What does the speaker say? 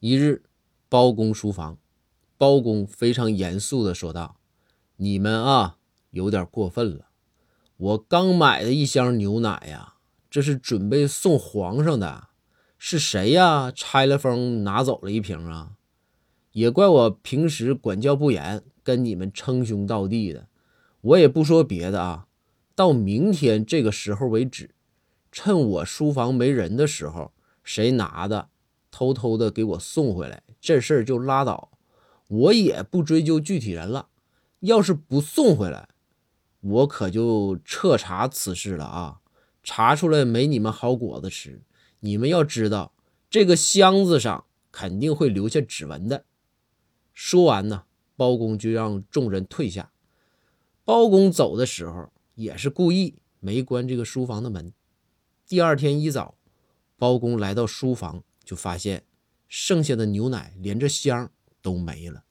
一日，包公书房，包公非常严肃地说道：“你们啊，有点过分了。我刚买的一箱牛奶呀，这是准备送皇上的。是谁呀？拆了封拿走了一瓶啊？也怪我平时管教不严，跟你们称兄道弟的。我也不说别的啊，到明天这个时候为止，趁我书房没人的时候，谁拿的？”偷偷的给我送回来，这事儿就拉倒，我也不追究具体人了。要是不送回来，我可就彻查此事了啊！查出来没你们好果子吃。你们要知道，这个箱子上肯定会留下指纹的。说完呢，包公就让众人退下。包公走的时候也是故意没关这个书房的门。第二天一早，包公来到书房。就发现剩下的牛奶连着箱都没了。